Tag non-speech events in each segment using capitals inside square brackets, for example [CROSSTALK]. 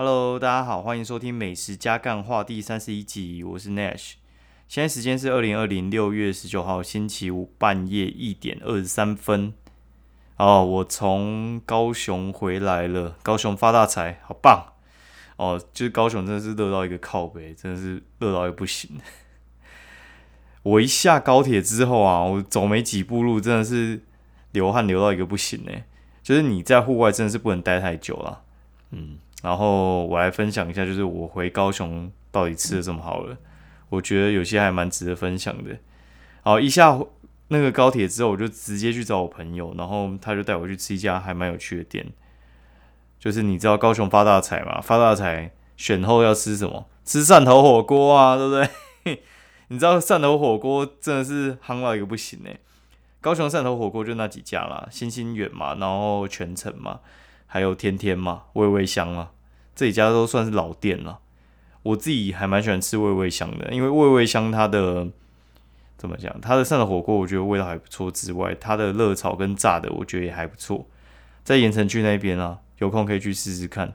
Hello，大家好，欢迎收听《美食加干话》第三十一集，我是 Nash。现在时间是二零二零六月十九号星期五半夜一点二十三分。哦，我从高雄回来了，高雄发大财，好棒！哦，就是高雄真的是热到一个靠背，真的是热到一个不行。[LAUGHS] 我一下高铁之后啊，我走没几步路，真的是流汗流到一个不行呢。就是你在户外真的是不能待太久了，嗯。然后我来分享一下，就是我回高雄到底吃的这么好了，我觉得有些还蛮值得分享的。好，一下那个高铁之后，我就直接去找我朋友，然后他就带我去吃一家还蛮有趣的店。就是你知道高雄发大财嘛？发大财选后要吃什么？吃汕头火锅啊，对不对？[LAUGHS] 你知道汕头火锅真的是夯到一个不行哎！高雄汕头火锅就那几家啦，星星远嘛，然后全程嘛。还有天天嘛，味味香嘛，这几家都算是老店了。我自己还蛮喜欢吃味味香的，因为味味香它的怎么讲，它的涮的火锅我觉得味道还不错，之外它的热炒跟炸的我觉得也还不错。在盐城区那边啊，有空可以去试试看。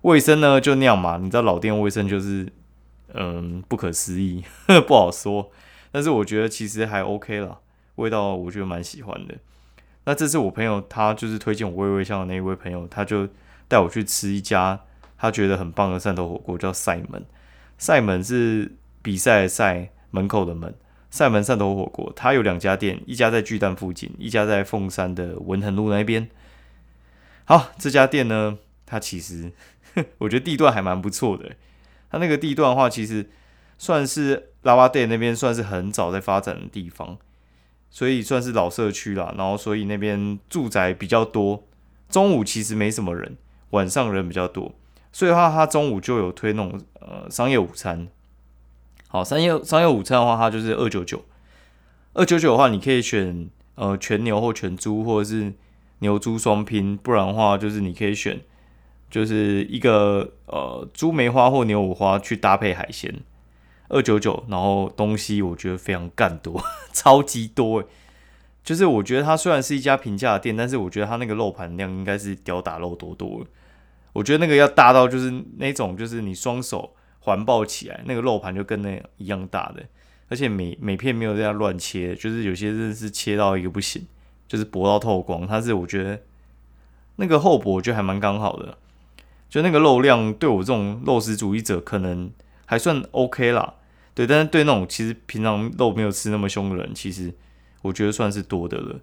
卫生呢就那样嘛，你知道老店卫生就是嗯不可思议，[LAUGHS] 不好说。但是我觉得其实还 OK 了，味道我觉得蛮喜欢的。那这次我朋友他就是推荐我微微香的那一位朋友，他就带我去吃一家他觉得很棒的汕头火锅，叫赛门。赛门是比赛的赛门口的门，赛门汕头火锅。它有两家店，一家在巨蛋附近，一家在凤山的文衡路那边。好，这家店呢，它其实 [LAUGHS] 我觉得地段还蛮不错的。它那个地段的话，其实算是拉巴店那边算是很早在发展的地方。所以算是老社区啦，然后所以那边住宅比较多，中午其实没什么人，晚上人比较多，所以话他中午就有推那种呃商业午餐。好，商业商业午餐的话，它就是二九九，二九九的话你可以选呃全牛或全猪，或者是牛猪双拼，不然的话就是你可以选就是一个呃猪梅花或牛五花去搭配海鲜。二九九，然后东西我觉得非常干多，[LAUGHS] 超级多诶。就是我觉得它虽然是一家平价店，但是我觉得它那个肉盘量应该是屌打肉多多。我觉得那个要大到就是那种，就是你双手环抱起来，那个肉盘就跟那一样大的，而且每每片没有这样乱切，就是有些真是切到一个不行，就是薄到透光。它是我觉得那个厚薄我觉得还蛮刚好的，就那个肉量对我这种肉食主义者可能还算 OK 啦。对，但是对那种其实平常肉没有吃那么凶的人，其实我觉得算是多的了。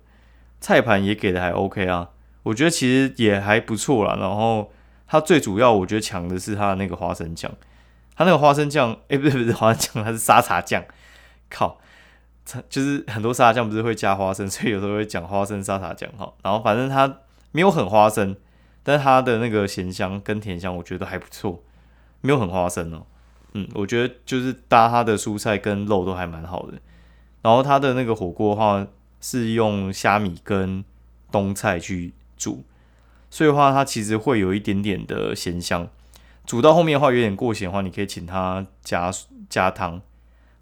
菜盘也给的还 OK 啊，我觉得其实也还不错啦。然后它最主要我觉得强的是它的那个花生酱，它那个花生酱，哎，不是不是花生酱，它是沙茶酱。靠，就是很多沙茶酱不是会加花生，[LAUGHS] 所以有时候会讲花生沙茶酱哈。然后反正它没有很花生，但它的那个咸香跟甜香我觉得还不错，没有很花生哦。嗯，我觉得就是搭它的蔬菜跟肉都还蛮好的，然后它的那个火锅的话是用虾米跟冬菜去煮，所以的话它其实会有一点点的咸香。煮到后面的话有点过咸的话，你可以请他加加汤，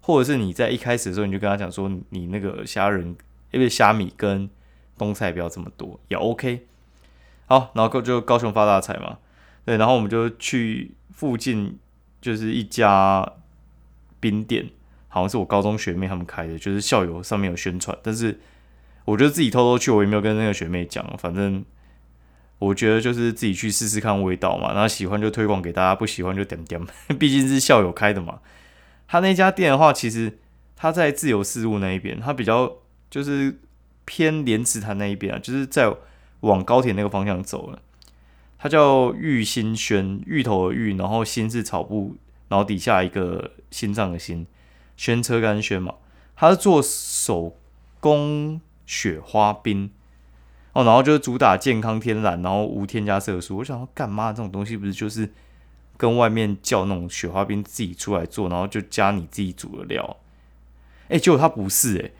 或者是你在一开始的时候你就跟他讲说你那个虾仁因为虾米跟冬菜不要这么多也 OK。好，然后就高雄发大财嘛，对，然后我们就去附近。就是一家冰店，好像是我高中学妹他们开的，就是校友上面有宣传，但是我觉得自己偷偷去，我也没有跟那个学妹讲，反正我觉得就是自己去试试看味道嘛，然后喜欢就推广给大家，不喜欢就点点，[LAUGHS] 毕竟是校友开的嘛。他那家店的话，其实他在自由事务那一边，他比较就是偏莲池潭那一边啊，就是在往高铁那个方向走了。他叫玉心轩，芋头的芋，然后心是草布，然后底下一个心脏的心，轩车干轩嘛。他是做手工雪花冰哦，然后就是主打健康天然，然后无添加色素。我想说，干嘛这种东西不是就是跟外面叫那种雪花冰自己出来做，然后就加你自己煮的料？哎，结果它不是哎，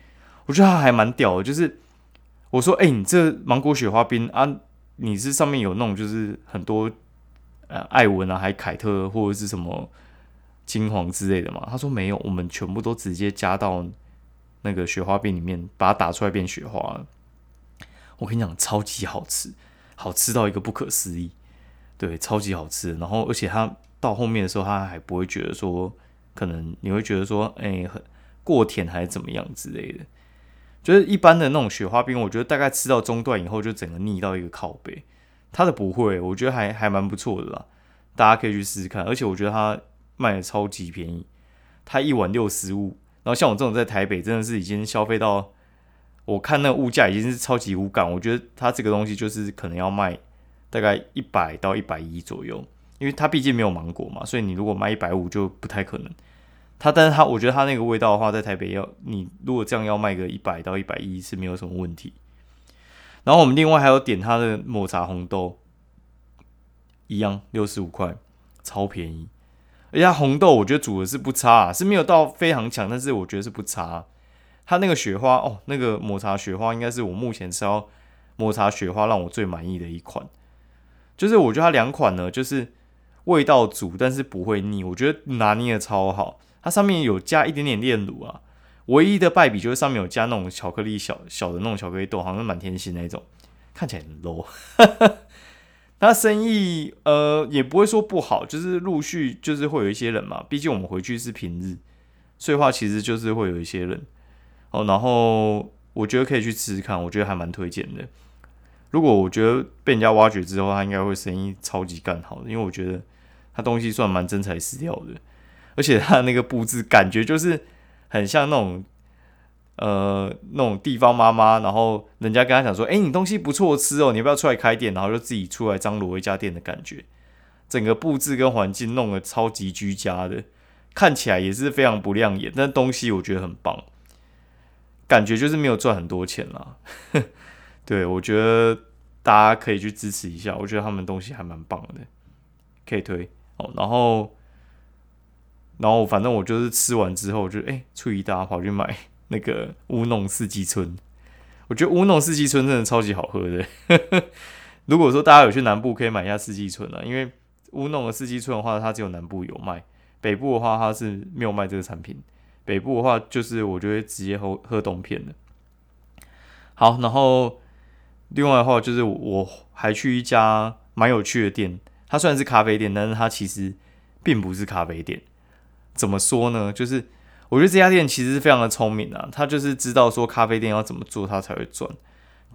我觉得它还蛮屌的。就是我说，哎，你这芒果雪花冰啊。你是上面有那种就是很多呃艾文啊，还凯特或者是什么金黄之类的嘛？他说没有，我们全部都直接加到那个雪花冰里面，把它打出来变雪花。我跟你讲，超级好吃，好吃到一个不可思议。对，超级好吃。然后而且它到后面的时候，它还不会觉得说，可能你会觉得说，哎，很过甜还是怎么样之类的。就是一般的那种雪花冰，我觉得大概吃到中段以后，就整个腻到一个靠背。它的不会，我觉得还还蛮不错的啦，大家可以去试试看。而且我觉得它卖的超级便宜，它一碗六十五。然后像我这种在台北，真的是已经消费到，我看那个物价已经是超级无感。我觉得它这个东西就是可能要卖大概一百到一百一左右，因为它毕竟没有芒果嘛，所以你如果卖一百五就不太可能。它，但是它，我觉得它那个味道的话，在台北要你如果这样要卖个一百到一百一是没有什么问题。然后我们另外还有点它的抹茶红豆，一样六十五块，超便宜。而且红豆我觉得煮的是不差啊，是没有到非常强，但是我觉得是不差。它那个雪花哦，那个抹茶雪花应该是我目前吃到抹茶雪花让我最满意的一款。就是我觉得它两款呢，就是味道足，但是不会腻，我觉得拿捏的超好。它上面有加一点点炼乳啊，唯一的败笔就是上面有加那种巧克力小小的那种巧克力豆，好像是满天星那种，看起来很 low。[LAUGHS] 他生意呃也不会说不好，就是陆续就是会有一些人嘛，毕竟我们回去是平日，所以话其实就是会有一些人哦。然后我觉得可以去吃吃看，我觉得还蛮推荐的。如果我觉得被人家挖掘之后，他应该会生意超级干好，因为我觉得他东西算蛮真材实料的。而且他那个布置感觉就是很像那种，呃，那种地方妈妈，然后人家跟他讲说：“哎，你东西不错吃哦，你要不要出来开店？”然后就自己出来张罗一家店的感觉。整个布置跟环境弄得超级居家的，看起来也是非常不亮眼，但东西我觉得很棒。感觉就是没有赚很多钱啦。[LAUGHS] 对我觉得大家可以去支持一下，我觉得他们东西还蛮棒的，可以推哦。然后。然后反正我就是吃完之后，就哎，初一大跑去买 [LAUGHS] 那个乌弄四季春。我觉得乌弄四季春真的超级好喝的。[LAUGHS] 如果说大家有去南部，可以买一下四季春啊，因为乌弄的四季春的话，它只有南部有卖，北部的话它是没有卖这个产品。北部的话，就是我就会直接喝喝冬片的。好，然后另外的话，就是我还去一家蛮有趣的店，它虽然是咖啡店，但是它其实并不是咖啡店。怎么说呢？就是我觉得这家店其实是非常的聪明啊，他就是知道说咖啡店要怎么做，他才会赚。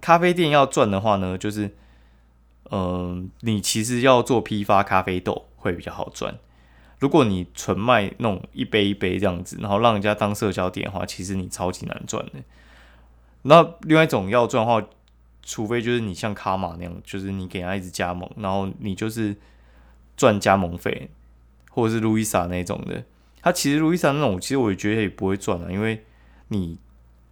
咖啡店要赚的话呢，就是，嗯，你其实要做批发咖啡豆会比较好赚。如果你纯卖那种一杯一杯这样子，然后让人家当社交点的话，其实你超级难赚的。那另外一种要赚的话，除非就是你像卡玛那样，就是你给人家一直加盟，然后你就是赚加盟费，或者是路易莎那种的。他其实路易莎那种，其实我也觉得也不会赚啊，因为你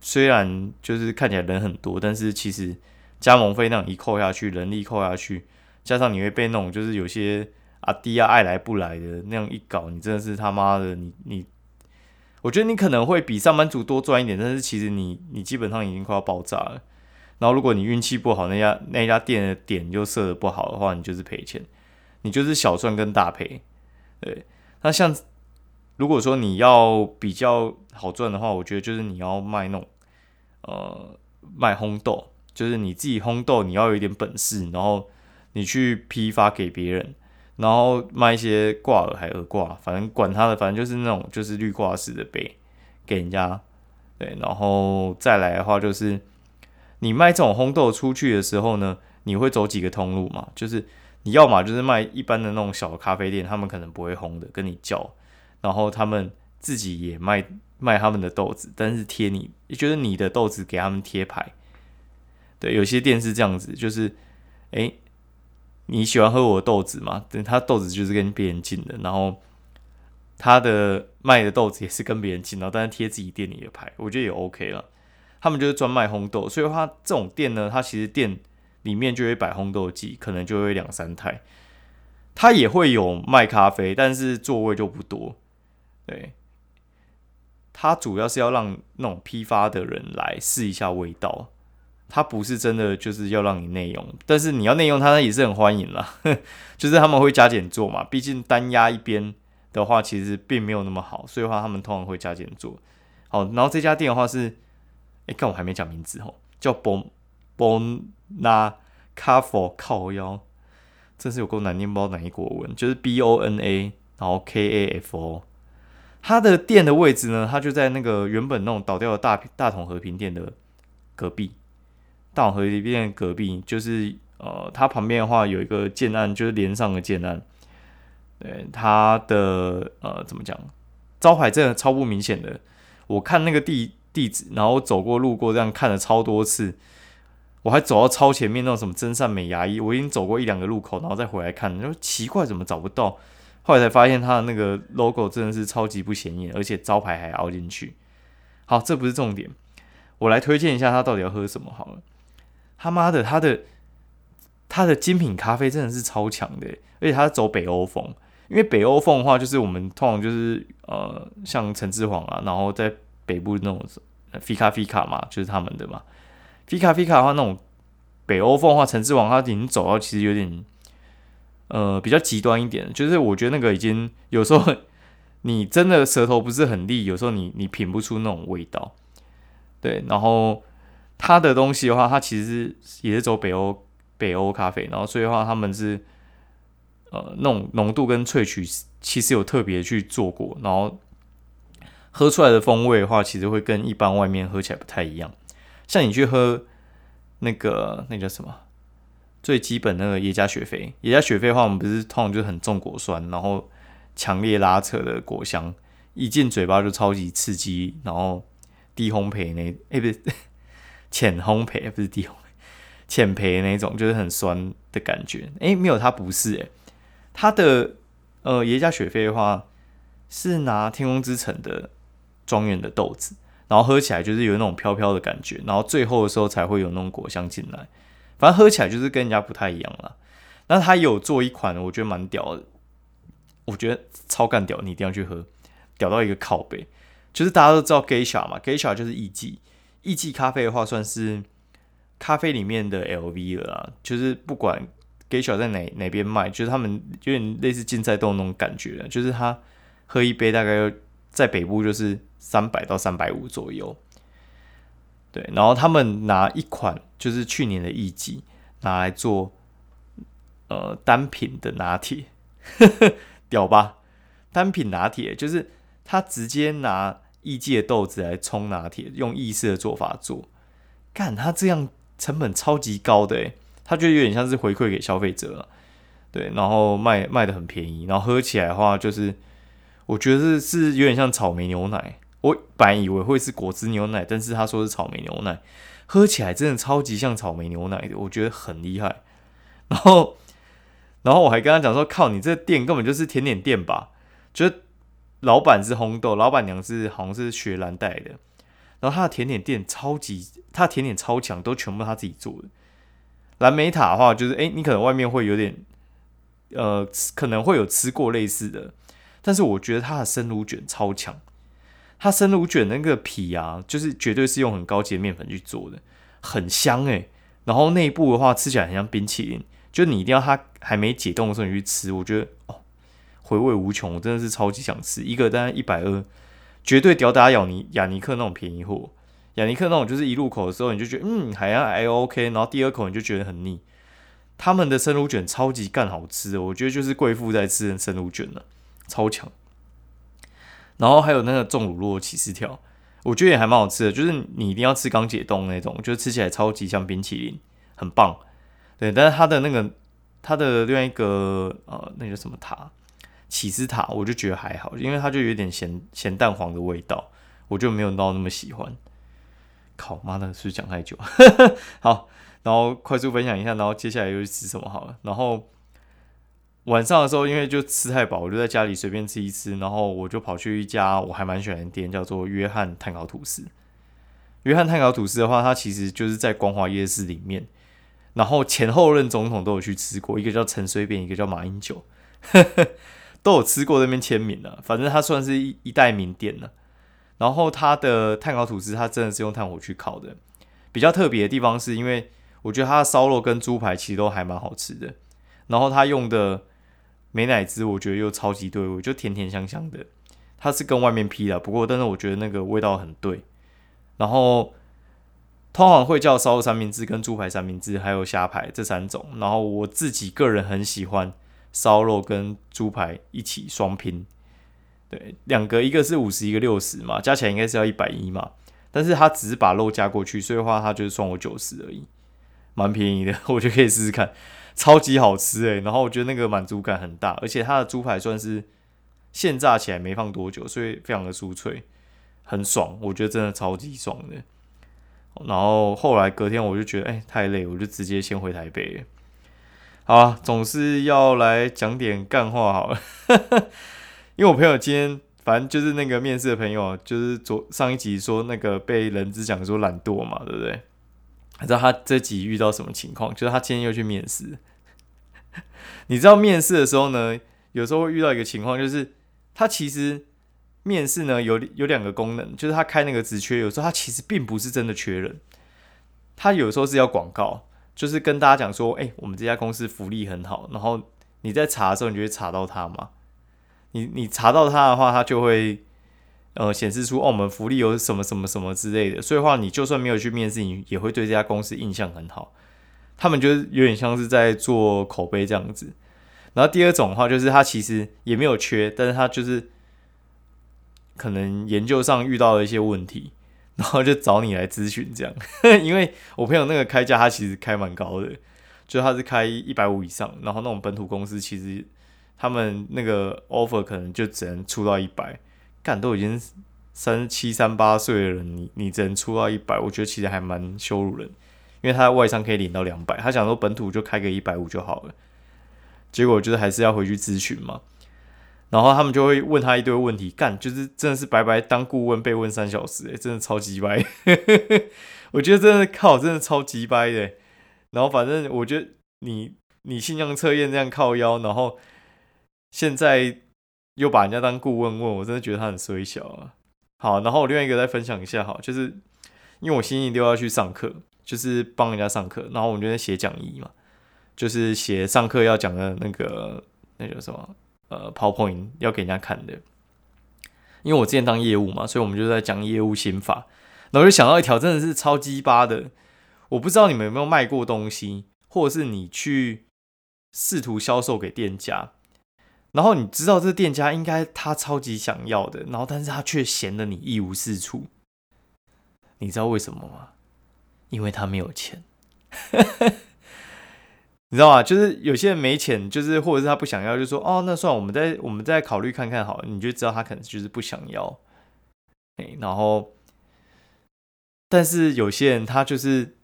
虽然就是看起来人很多，但是其实加盟费那样一扣下去，人力扣下去，加上你会被那种就是有些阿弟啊爱来不来的那样一搞，你真的是他妈的你你，我觉得你可能会比上班族多赚一点，但是其实你你基本上已经快要爆炸了。然后如果你运气不好，那家那家店的点就设的不好的话，你就是赔钱，你就是小赚跟大赔。对，那像。如果说你要比较好赚的话，我觉得就是你要卖弄，呃，卖烘豆，就是你自己烘豆，你要有一点本事，然后你去批发给别人，然后卖一些挂耳还耳挂，反正管他的，反正就是那种就是绿挂式的杯给人家，对，然后再来的话就是你卖这种烘豆出去的时候呢，你会走几个通路嘛？[LAUGHS] 就是你要么就是卖一般的那种小咖啡店，他们可能不会烘的，跟你叫。然后他们自己也卖卖他们的豆子，但是贴你，就是你的豆子给他们贴牌。对，有些店是这样子，就是哎，你喜欢喝我的豆子吗？等他豆子就是跟别人进的，然后他的卖的豆子也是跟别人进，然后但是贴自己店里的牌，我觉得也 OK 了。他们就是专卖烘豆，所以他这种店呢，他其实店里面就会摆烘豆机，可能就会两三台。他也会有卖咖啡，但是座位就不多。对，它主要是要让那种批发的人来试一下味道，它不是真的就是要让你内用，但是你要内用，它也是很欢迎啦，[LAUGHS] 就是他们会加减做嘛，毕竟单压一边的话，其实并没有那么好，所以话他们通常会加减做。好，然后这家店的话是，哎，看我还没讲名字哦，叫 Bon Bon Na c a f e 靠腰，真是有够难念，不知道哪一国文，就是 B O N A，然后 K A F O。它的店的位置呢，它就在那个原本那种倒掉的大大同和平店的隔壁。大河里边隔壁就是呃，它旁边的话有一个建案，就是连上的建案。对，它的呃怎么讲，招牌真的超不明显的。我看那个地地址，然后走过路过这样看了超多次。我还走到超前面那种什么真善美牙医，我已经走过一两个路口，然后再回来看，就奇怪怎么找不到。后来才发现它的那个 logo 真的是超级不显眼，而且招牌还凹进去。好，这不是重点，我来推荐一下他到底要喝什么好了。他妈的，他的他的精品咖啡真的是超强的，而且他走北欧风。因为北欧风的话，就是我们通常就是呃，像陈志煌啊，然后在北部那种 Fika Fika 嘛，就是他们的嘛。Fika Fika 的话，那种北欧风的话，陈志煌他已经走到其实有点。呃，比较极端一点，就是我觉得那个已经有时候你真的舌头不是很利，有时候你你品不出那种味道。对，然后它的东西的话，它其实也是走北欧北欧咖啡，然后所以的话他们是呃那种浓度跟萃取其实有特别去做过，然后喝出来的风味的话，其实会跟一般外面喝起来不太一样。像你去喝那个那叫什么？最基本那个耶加雪菲，耶加雪菲的话，我们不是通常就很重果酸，然后强烈拉扯的果香，一进嘴巴就超级刺激，然后低烘焙那，哎不是浅烘焙，不是低烘焙，浅焙那种，就是很酸的感觉。哎，没有，它不是，哎，它的呃耶加雪菲的话是拿天空之城的庄园的豆子，然后喝起来就是有那种飘飘的感觉，然后最后的时候才会有那种果香进来。反正喝起来就是跟人家不太一样了。那他有做一款，我觉得蛮屌的，我觉得超干屌，你一定要去喝，屌到一个靠背。就是大家都知道 Geisha 嘛，Geisha 就是艺妓，艺妓咖啡的话算是咖啡里面的 LV 了。就是不管 Geisha 在哪哪边卖，就是他们有点类似竞赛斗那种感觉，就是他喝一杯大概在北部就是三百到三百五左右。对，然后他们拿一款就是去年的艺伎拿来做呃单品的拿铁，[LAUGHS] 屌吧？单品拿铁就是他直接拿艺伎的豆子来冲拿铁，用意式的做法做，干他这样成本超级高的诶，他觉得有点像是回馈给消费者，对，然后卖卖的很便宜，然后喝起来的话就是我觉得是是有点像草莓牛奶。我本来以为会是果汁牛奶，但是他说是草莓牛奶，喝起来真的超级像草莓牛奶的，我觉得很厉害。然后，然后我还跟他讲说：“靠，你这店根本就是甜点店吧？”就是老板是红豆，老板娘是好像是雪兰带的。然后他的甜点店超级，他的甜点超强，都全部他自己做的。蓝莓塔的话，就是哎，你可能外面会有点，呃，可能会有吃过类似的，但是我觉得他的生乳卷超强。它生乳卷那个皮啊，就是绝对是用很高级的面粉去做的，很香诶。然后内部的话吃起来很像冰淇淋，就你一定要它还没解冻的时候你去吃，我觉得哦，回味无穷，我真的是超级想吃一个，大概一百二，绝对吊打雅尼雅尼克那种便宜货。雅尼克那种就是一入口的时候你就觉得嗯还还 OK，然后第二口你就觉得很腻。他们的生乳卷超级干好吃，我觉得就是贵妇在吃的生乳卷了，超强。然后还有那个重乳酪起司条，我觉得也还蛮好吃的，就是你一定要吃刚解冻那种，就吃起来超级像冰淇淋，很棒。对，但是它的那个它的另外一个呃，那个什么塔起司塔，我就觉得还好，因为它就有点咸咸蛋黄的味道，我就没有到那么喜欢。靠妈的，是不是讲太久？[LAUGHS] 好，然后快速分享一下，然后接下来又去吃什么好了，然后。晚上的时候，因为就吃太饱，我就在家里随便吃一吃，然后我就跑去一家我还蛮喜欢的店，叫做约翰碳烤吐司。约翰碳烤吐司的话，它其实就是在光华夜市里面，然后前后任总统都有去吃过，一个叫陈水扁，一个叫马英九，[LAUGHS] 都有吃过那边签名了。反正它算是一一代名店了。然后它的碳烤吐司，它真的是用炭火去烤的。比较特别的地方是因为我觉得它的烧肉跟猪排其实都还蛮好吃的，然后它用的。美乃滋我觉得又超级对味，就甜甜香香的。它是跟外面批的，不过但是我觉得那个味道很对。然后通常会叫烧肉三明治、跟猪排三明治，还有虾排这三种。然后我自己个人很喜欢烧肉跟猪排一起双拼，对，两个一个是五十，一个六十嘛，加起来应该是要一百一嘛。但是他只是把肉加过去，所以的话他就是算我九十而已，蛮便宜的，[LAUGHS] 我觉得可以试试看，超级好吃诶。然后我觉得那个满足感很大，而且它的猪排算是现炸起来没放多久，所以非常的酥脆，很爽，我觉得真的超级爽的。然后后来隔天我就觉得，哎，太累，我就直接先回台北。好，总是要来讲点干话好了，[LAUGHS] 因为我朋友今天反正就是那个面试的朋友，就是昨上一集说那个被人资讲说懒惰嘛，对不对？你知道他这集遇到什么情况？就是他今天又去面试。[LAUGHS] 你知道面试的时候呢，有时候会遇到一个情况，就是他其实。面试呢有有两个功能，就是他开那个职缺，有时候他其实并不是真的缺人，他有时候是要广告，就是跟大家讲说，哎，我们这家公司福利很好，然后你在查的时候，你就会查到它嘛，你你查到它的话，它就会呃显示出哦，我们福利有什么什么什么之类的，所以话你就算没有去面试，你也会对这家公司印象很好，他们就是有点像是在做口碑这样子。然后第二种的话，就是他其实也没有缺，但是他就是。可能研究上遇到了一些问题，然后就找你来咨询这样。[LAUGHS] 因为我朋友那个开价，他其实开蛮高的，就他是开一百五以上，然后那种本土公司其实他们那个 offer 可能就只能出到一百。干都已经三七三八岁的人，你你只能出到一百，我觉得其实还蛮羞辱人。因为他外商可以领到两百，他想说本土就开个一百五就好了，结果就是还是要回去咨询嘛。然后他们就会问他一堆问题，干就是真的是白白当顾问被问三小时，诶，真的超级掰。[LAUGHS] 我觉得真的靠，真的超级掰的。然后反正我觉得你你信用测验这样靠腰，然后现在又把人家当顾问问，我真的觉得他很衰小啊。好，然后我另外一个再分享一下，好，就是因为我星期六要去上课，就是帮人家上课，然后我们就在写讲义嘛，就是写上课要讲的那个那叫什么？呃，PowerPoint 要给人家看的，因为我之前当业务嘛，所以我们就在讲业务心法。然后就想到一条，真的是超鸡巴的。我不知道你们有没有卖过东西，或者是你去试图销售给店家，然后你知道这店家应该他超级想要的，然后但是他却嫌得你一无是处。你知道为什么吗？因为他没有钱。[LAUGHS] 你知道吗？就是有些人没钱，就是或者是他不想要，就说哦，那算了我们再我们再考虑看看好了，你就知道他可能就是不想要。哎，然后，但是有些人他就是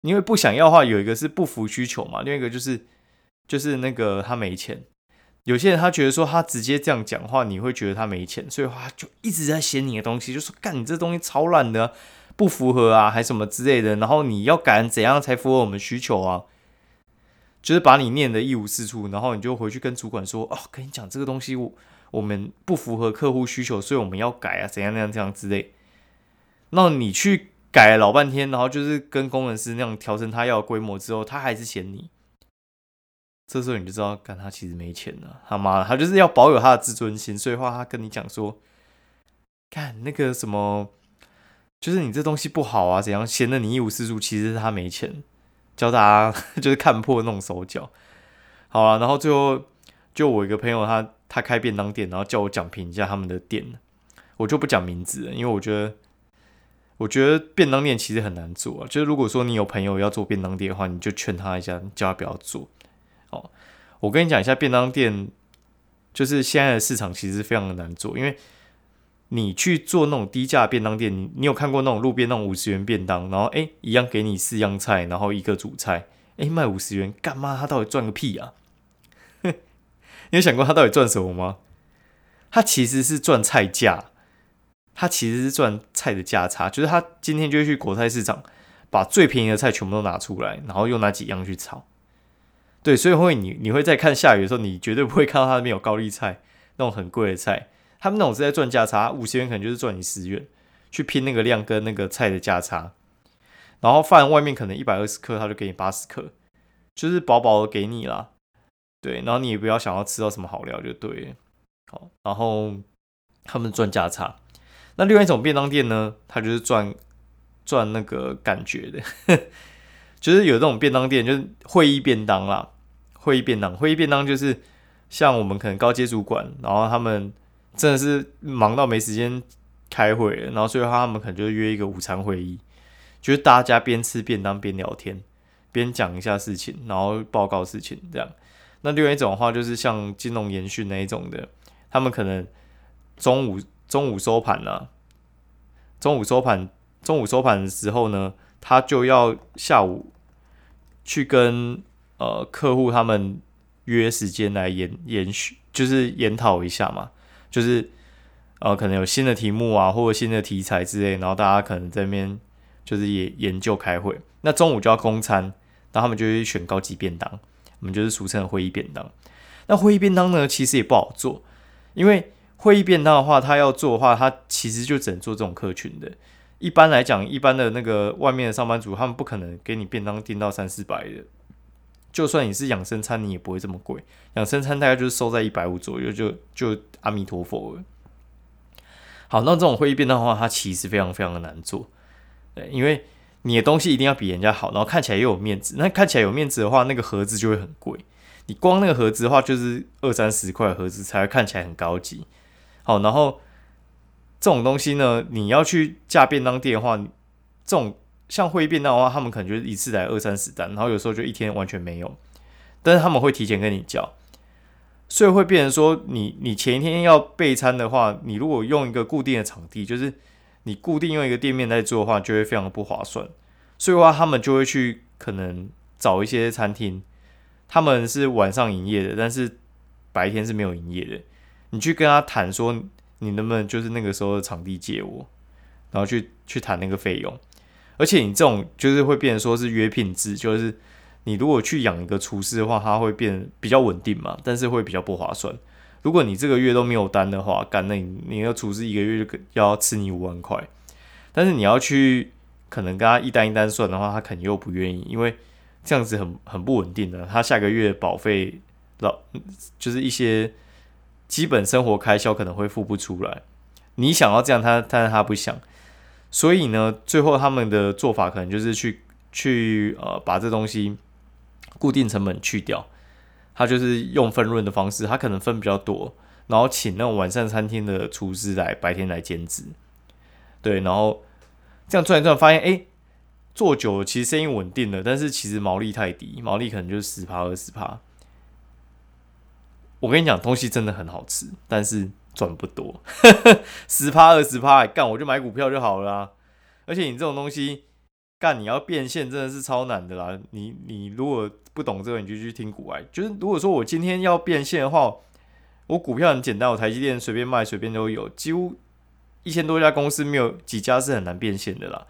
因为不想要的话，有一个是不服需求嘛，另一个就是就是那个他没钱。有些人他觉得说他直接这样讲话，你会觉得他没钱，所以他就一直在嫌你的东西，就说干你这东西超烂的，不符合啊，还什么之类的。然后你要改怎样才符合我们需求啊？就是把你念的一无是处，然后你就回去跟主管说：“哦，跟你讲这个东西，我我们不符合客户需求，所以我们要改啊，怎样怎样怎样之类。”那你去改老半天，然后就是跟工程师那样调成他要的规模之后，他还是嫌你。这时候你就知道，干他其实没钱了，他妈的，他就是要保有他的自尊心，所以话他跟你讲说：“看那个什么，就是你这东西不好啊，怎样嫌得你一无是处，其实是他没钱。”教大家 [LAUGHS] 就是看破弄手脚，好了，然后最后就我一个朋友，他他开便当店，然后叫我讲评一下他们的店，我就不讲名字，因为我觉得我觉得便当店其实很难做，啊就是如果说你有朋友要做便当店的话，你就劝他一下，叫他不要做。哦，我跟你讲一下便当店，就是现在的市场其实非常的难做，因为。你去做那种低价便当店，你你有看过那种路边那种五十元便当，然后哎一样给你四样菜，然后一个主菜，哎卖五十元干嘛？他到底赚个屁啊？[LAUGHS] 你有想过他到底赚什么吗？他其实是赚菜价，他其实是赚菜的价差，就是他今天就去国菜市场，把最便宜的菜全部都拿出来，然后用那几样去炒。对，所以会你你会在看下雨的时候，你绝对不会看到他那边有高丽菜那种很贵的菜。他们那种是在赚价差，五十元可能就是赚你十元，去拼那个量跟那个菜的价差。然后饭外面可能一百二十克，他就给你八十克，就是薄薄的给你啦。对，然后你也不要想要吃到什么好料就对。好，然后他们赚价差。那另外一种便当店呢，他就是赚赚那个感觉的，[LAUGHS] 就是有这种便当店，就是会议便当啦，会议便当，会议便当就是像我们可能高阶主管，然后他们真的是忙到没时间开会，然后所以他们可能就约一个午餐会议，就是大家边吃便当边聊天，边讲一下事情，然后报告事情这样。那另外一种的话，就是像金融研讯那一种的，他们可能中午中午收盘了，中午收盘，中午收盘的时候呢，他就要下午去跟呃客户他们约时间来研研续，就是研讨一下嘛，就是呃可能有新的题目啊，或者新的题材之类，然后大家可能在那边就是也研究开会。那中午就要公餐，然后他们就会选高级便当。我们就是俗称的会议便当。那会议便当呢，其实也不好做，因为会议便当的话，他要做的话，他其实就只能做这种客群的。一般来讲，一般的那个外面的上班族，他们不可能给你便当订到三四百的。就算你是养生餐，你也不会这么贵。养生餐大概就是收在一百五左右，就就阿弥陀佛了。好，那这种会议便当的话，它其实非常非常的难做，对，因为。你的东西一定要比人家好，然后看起来又有面子。那看起来有面子的话，那个盒子就会很贵。你光那个盒子的话，就是二三十块盒子才会看起来很高级。好，然后这种东西呢，你要去架便当店的话，这种像会便当的话，他们可能就是一次来二三十单，然后有时候就一天完全没有。但是他们会提前跟你叫，所以会变成说，你你前一天要备餐的话，你如果用一个固定的场地，就是。你固定用一个店面在做的话，就会非常的不划算。所以的话，他们就会去可能找一些餐厅，他们是晚上营业的，但是白天是没有营业的。你去跟他谈说，你能不能就是那个时候的场地借我，然后去去谈那个费用。而且你这种就是会变成说是约聘制，就是你如果去养一个厨师的话，他会变比较稳定嘛，但是会比较不划算。如果你这个月都没有单的话，干那你你要厨师一个月就要吃你五万块，但是你要去可能跟他一单一单算的话，他肯定又不愿意，因为这样子很很不稳定的。他下个月保费老就是一些基本生活开销可能会付不出来。你想要这样，他但是他不想，所以呢，最后他们的做法可能就是去去呃把这东西固定成本去掉。他就是用分润的方式，他可能分比较多，然后请那种晚上餐厅的厨师来白天来兼职，对，然后这样转一转，发现哎，做久了其实生意稳定了，但是其实毛利太低，毛利可能就是十趴二十趴。我跟你讲，东西真的很好吃，但是赚不多，十趴二十趴，干我就买股票就好了。而且你这种东西干，你要变现真的是超难的啦。你你如果不懂这个你就去听股外。就是如果说我今天要变现的话，我股票很简单，我台积电随便卖随便都有，几乎一千多家公司没有几家是很难变现的啦。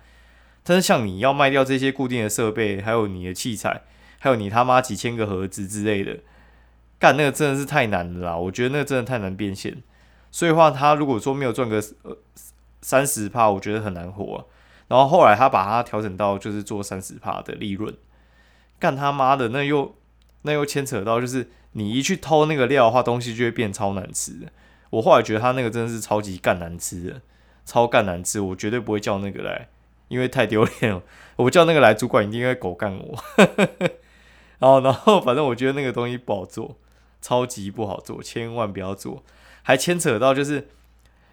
但是像你要卖掉这些固定的设备，还有你的器材，还有你他妈几千个盒子之类的，干那个真的是太难了啦。我觉得那个真的太难变现。所以话他如果说没有赚个呃三十帕，我觉得很难活。然后后来他把它调整到就是做三十帕的利润。干他妈的，那又那又牵扯到，就是你一去偷那个料的话，东西就会变超难吃的。我后来觉得他那个真的是超级干难吃的，超干难吃，我绝对不会叫那个来，因为太丢脸了。[LAUGHS] 我叫那个来，主管一定会狗干我。[LAUGHS] 然后，然后反正我觉得那个东西不好做，超级不好做，千万不要做。还牵扯到就是，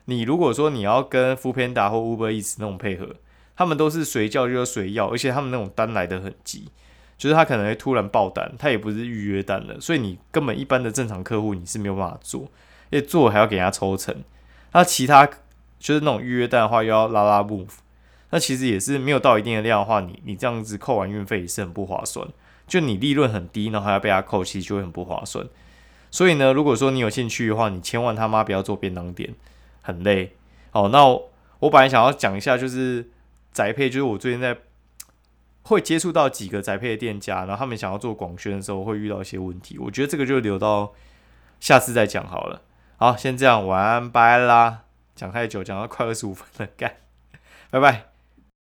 你如果说你要跟福片达或 Uber Eats 那种配合，他们都是随叫就随要，而且他们那种单来的很急。就是他可能会突然爆单，他也不是预约单的，所以你根本一般的正常客户你是没有办法做，因为做还要给人家抽成。那其他就是那种预约单的话，又要拉拉 move，那其实也是没有到一定的量的话，你你这样子扣完运费也是很不划算。就你利润很低，然后还要被他扣，其实就会很不划算。所以呢，如果说你有兴趣的话，你千万他妈不要做便当店，很累。哦，那我本来想要讲一下，就是宅配，就是我最近在。会接触到几个宅配的店家，然后他们想要做广宣的时候会遇到一些问题。我觉得这个就留到下次再讲好了。好，先这样，晚安，拜啦！讲太久，讲到快二十五分了，干，拜拜。